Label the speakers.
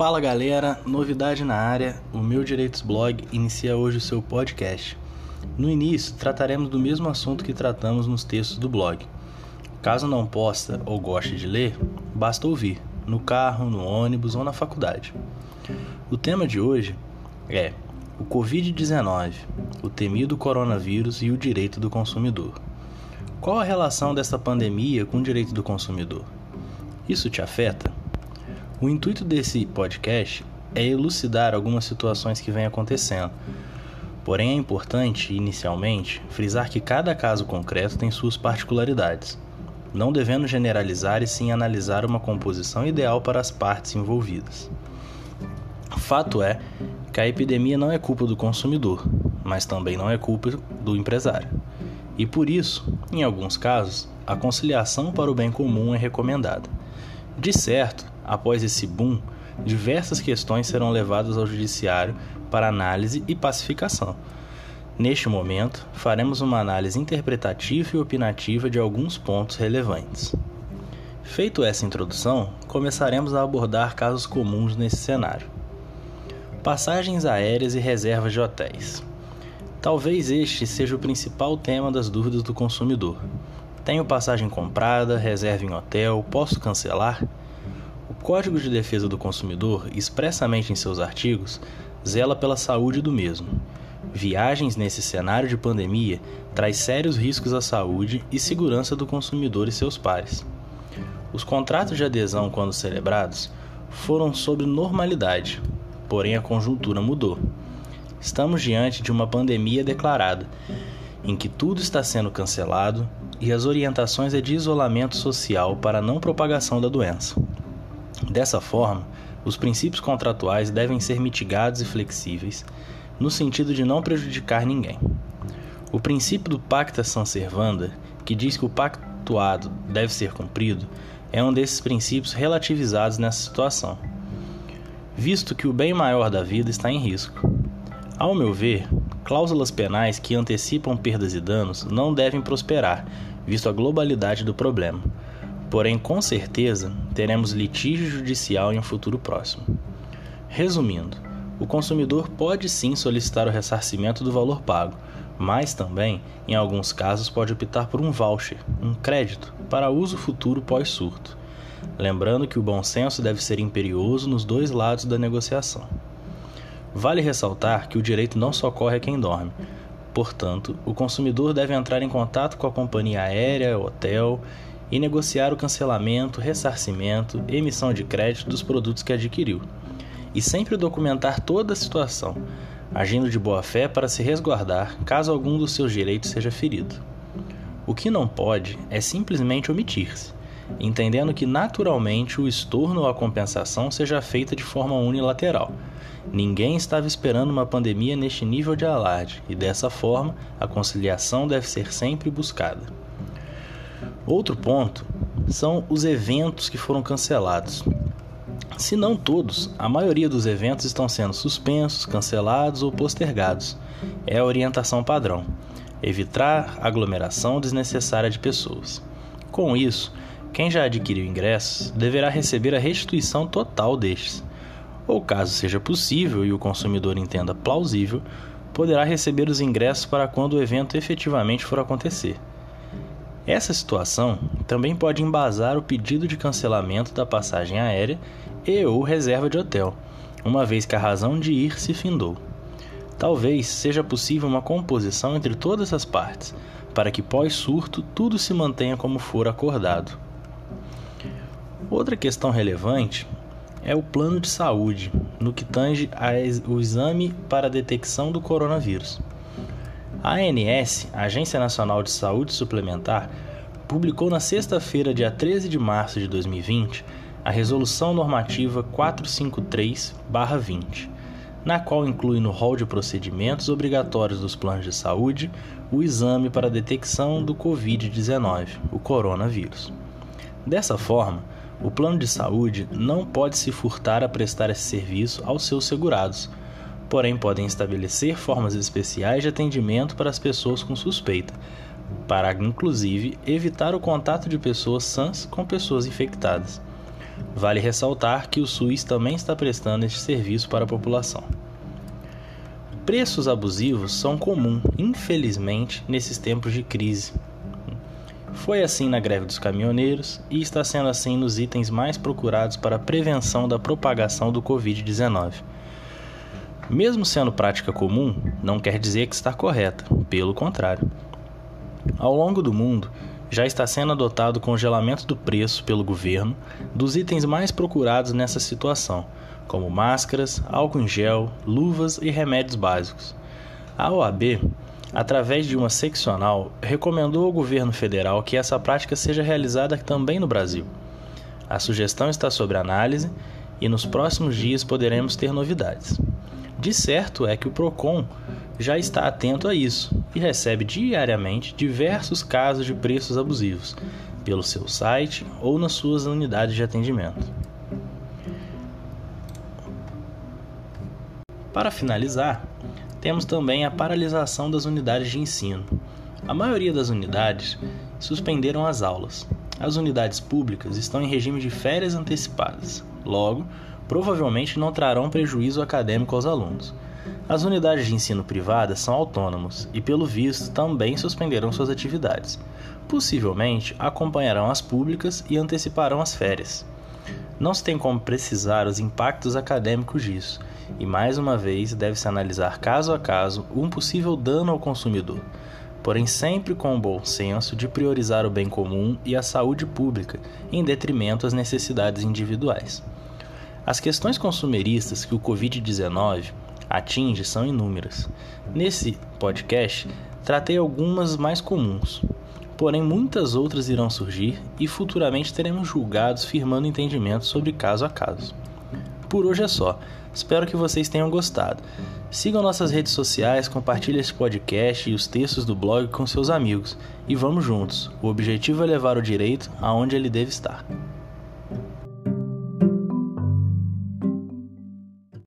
Speaker 1: Fala galera, novidade na área, o Meu Direitos Blog inicia hoje o seu podcast. No início, trataremos do mesmo assunto que tratamos nos textos do blog. Caso não possa ou goste de ler, basta ouvir, no carro, no ônibus ou na faculdade. O tema de hoje é o Covid-19, o temido coronavírus e o direito do consumidor. Qual a relação dessa pandemia com o direito do consumidor? Isso te afeta? O intuito desse podcast é elucidar algumas situações que vêm acontecendo. Porém, é importante, inicialmente, frisar que cada caso concreto tem suas particularidades, não devendo generalizar e sim analisar uma composição ideal para as partes envolvidas. Fato é que a epidemia não é culpa do consumidor, mas também não é culpa do empresário. E por isso, em alguns casos, a conciliação para o bem comum é recomendada. De certo, após esse boom, diversas questões serão levadas ao Judiciário para análise e pacificação. Neste momento, faremos uma análise interpretativa e opinativa de alguns pontos relevantes. Feito essa introdução, começaremos a abordar casos comuns nesse cenário. Passagens aéreas e reservas de hotéis. Talvez este seja o principal tema das dúvidas do consumidor. Tenho passagem comprada, reserva em hotel, posso cancelar? Código de Defesa do Consumidor, expressamente em seus artigos, zela pela saúde do mesmo. Viagens nesse cenário de pandemia traz sérios riscos à saúde e segurança do consumidor e seus pares. Os contratos de adesão, quando celebrados, foram sob normalidade, porém a conjuntura mudou. Estamos diante de uma pandemia declarada, em que tudo está sendo cancelado e as orientações é de isolamento social para não propagação da doença. Dessa forma, os princípios contratuais devem ser mitigados e flexíveis, no sentido de não prejudicar ninguém. O princípio do pacta sunt servanda, que diz que o pactuado deve ser cumprido, é um desses princípios relativizados nessa situação, visto que o bem maior da vida está em risco. Ao meu ver, cláusulas penais que antecipam perdas e danos não devem prosperar, visto a globalidade do problema. Porém, com certeza, teremos litígio judicial em um futuro próximo. Resumindo, o consumidor pode sim solicitar o ressarcimento do valor pago, mas também, em alguns casos, pode optar por um voucher, um crédito, para uso futuro pós-surto. Lembrando que o bom senso deve ser imperioso nos dois lados da negociação. Vale ressaltar que o direito não socorre a quem dorme. Portanto, o consumidor deve entrar em contato com a companhia aérea, hotel e negociar o cancelamento, ressarcimento, emissão de crédito dos produtos que adquiriu. E sempre documentar toda a situação, agindo de boa fé para se resguardar caso algum dos seus direitos seja ferido. O que não pode é simplesmente omitir-se, entendendo que naturalmente o estorno ou a compensação seja feita de forma unilateral Ninguém estava esperando uma pandemia neste nível de alarde, e dessa forma a conciliação deve ser sempre buscada. Outro ponto são os eventos que foram cancelados. Se não todos, a maioria dos eventos estão sendo suspensos, cancelados ou postergados. É a orientação padrão: evitar aglomeração desnecessária de pessoas. Com isso, quem já adquiriu ingressos deverá receber a restituição total destes ou caso seja possível e o consumidor entenda plausível, poderá receber os ingressos para quando o evento efetivamente for acontecer. Essa situação também pode embasar o pedido de cancelamento da passagem aérea e ou reserva de hotel, uma vez que a razão de ir se findou. Talvez seja possível uma composição entre todas as partes, para que pós-surto tudo se mantenha como for acordado. Outra questão relevante é o plano de saúde, no que tange ao exame para a detecção do coronavírus. A ANS, Agência Nacional de Saúde Suplementar, publicou na sexta-feira, dia 13 de março de 2020, a Resolução Normativa 453-20, na qual inclui no rol de procedimentos obrigatórios dos planos de saúde o exame para a detecção do Covid-19, o coronavírus. Dessa forma, o plano de saúde não pode se furtar a prestar esse serviço aos seus segurados, porém podem estabelecer formas especiais de atendimento para as pessoas com suspeita, para inclusive evitar o contato de pessoas sãs com pessoas infectadas. Vale ressaltar que o SUS também está prestando este serviço para a população. Preços abusivos são comum, infelizmente, nesses tempos de crise. Foi assim na greve dos caminhoneiros e está sendo assim nos itens mais procurados para a prevenção da propagação do Covid-19. Mesmo sendo prática comum, não quer dizer que está correta, pelo contrário. Ao longo do mundo, já está sendo adotado congelamento do preço pelo governo dos itens mais procurados nessa situação, como máscaras, álcool em gel, luvas e remédios básicos. A OAB, através de uma seccional, recomendou ao governo federal que essa prática seja realizada também no Brasil. A sugestão está sob análise e nos próximos dias poderemos ter novidades. De certo é que o PROCON já está atento a isso e recebe diariamente diversos casos de preços abusivos pelo seu site ou nas suas unidades de atendimento. Para finalizar, temos também a paralisação das unidades de ensino. A maioria das unidades suspenderam as aulas. As unidades públicas estão em regime de férias antecipadas. Logo, provavelmente não trarão prejuízo acadêmico aos alunos. As unidades de ensino privadas são autônomos e, pelo visto, também suspenderão suas atividades. Possivelmente acompanharão as públicas e anteciparão as férias. Não se tem como precisar os impactos acadêmicos disso, e mais uma vez deve-se analisar caso a caso um possível dano ao consumidor, porém sempre com o bom senso de priorizar o bem comum e a saúde pública em detrimento às necessidades individuais. As questões consumeristas que o Covid-19 atinge são inúmeras. Nesse podcast, tratei algumas mais comuns, porém muitas outras irão surgir e futuramente teremos julgados firmando entendimentos sobre caso a caso. Por hoje é só. Espero que vocês tenham gostado. Sigam nossas redes sociais, compartilhem esse podcast e os textos do blog com seus amigos e vamos juntos. O objetivo é levar o direito aonde ele deve estar.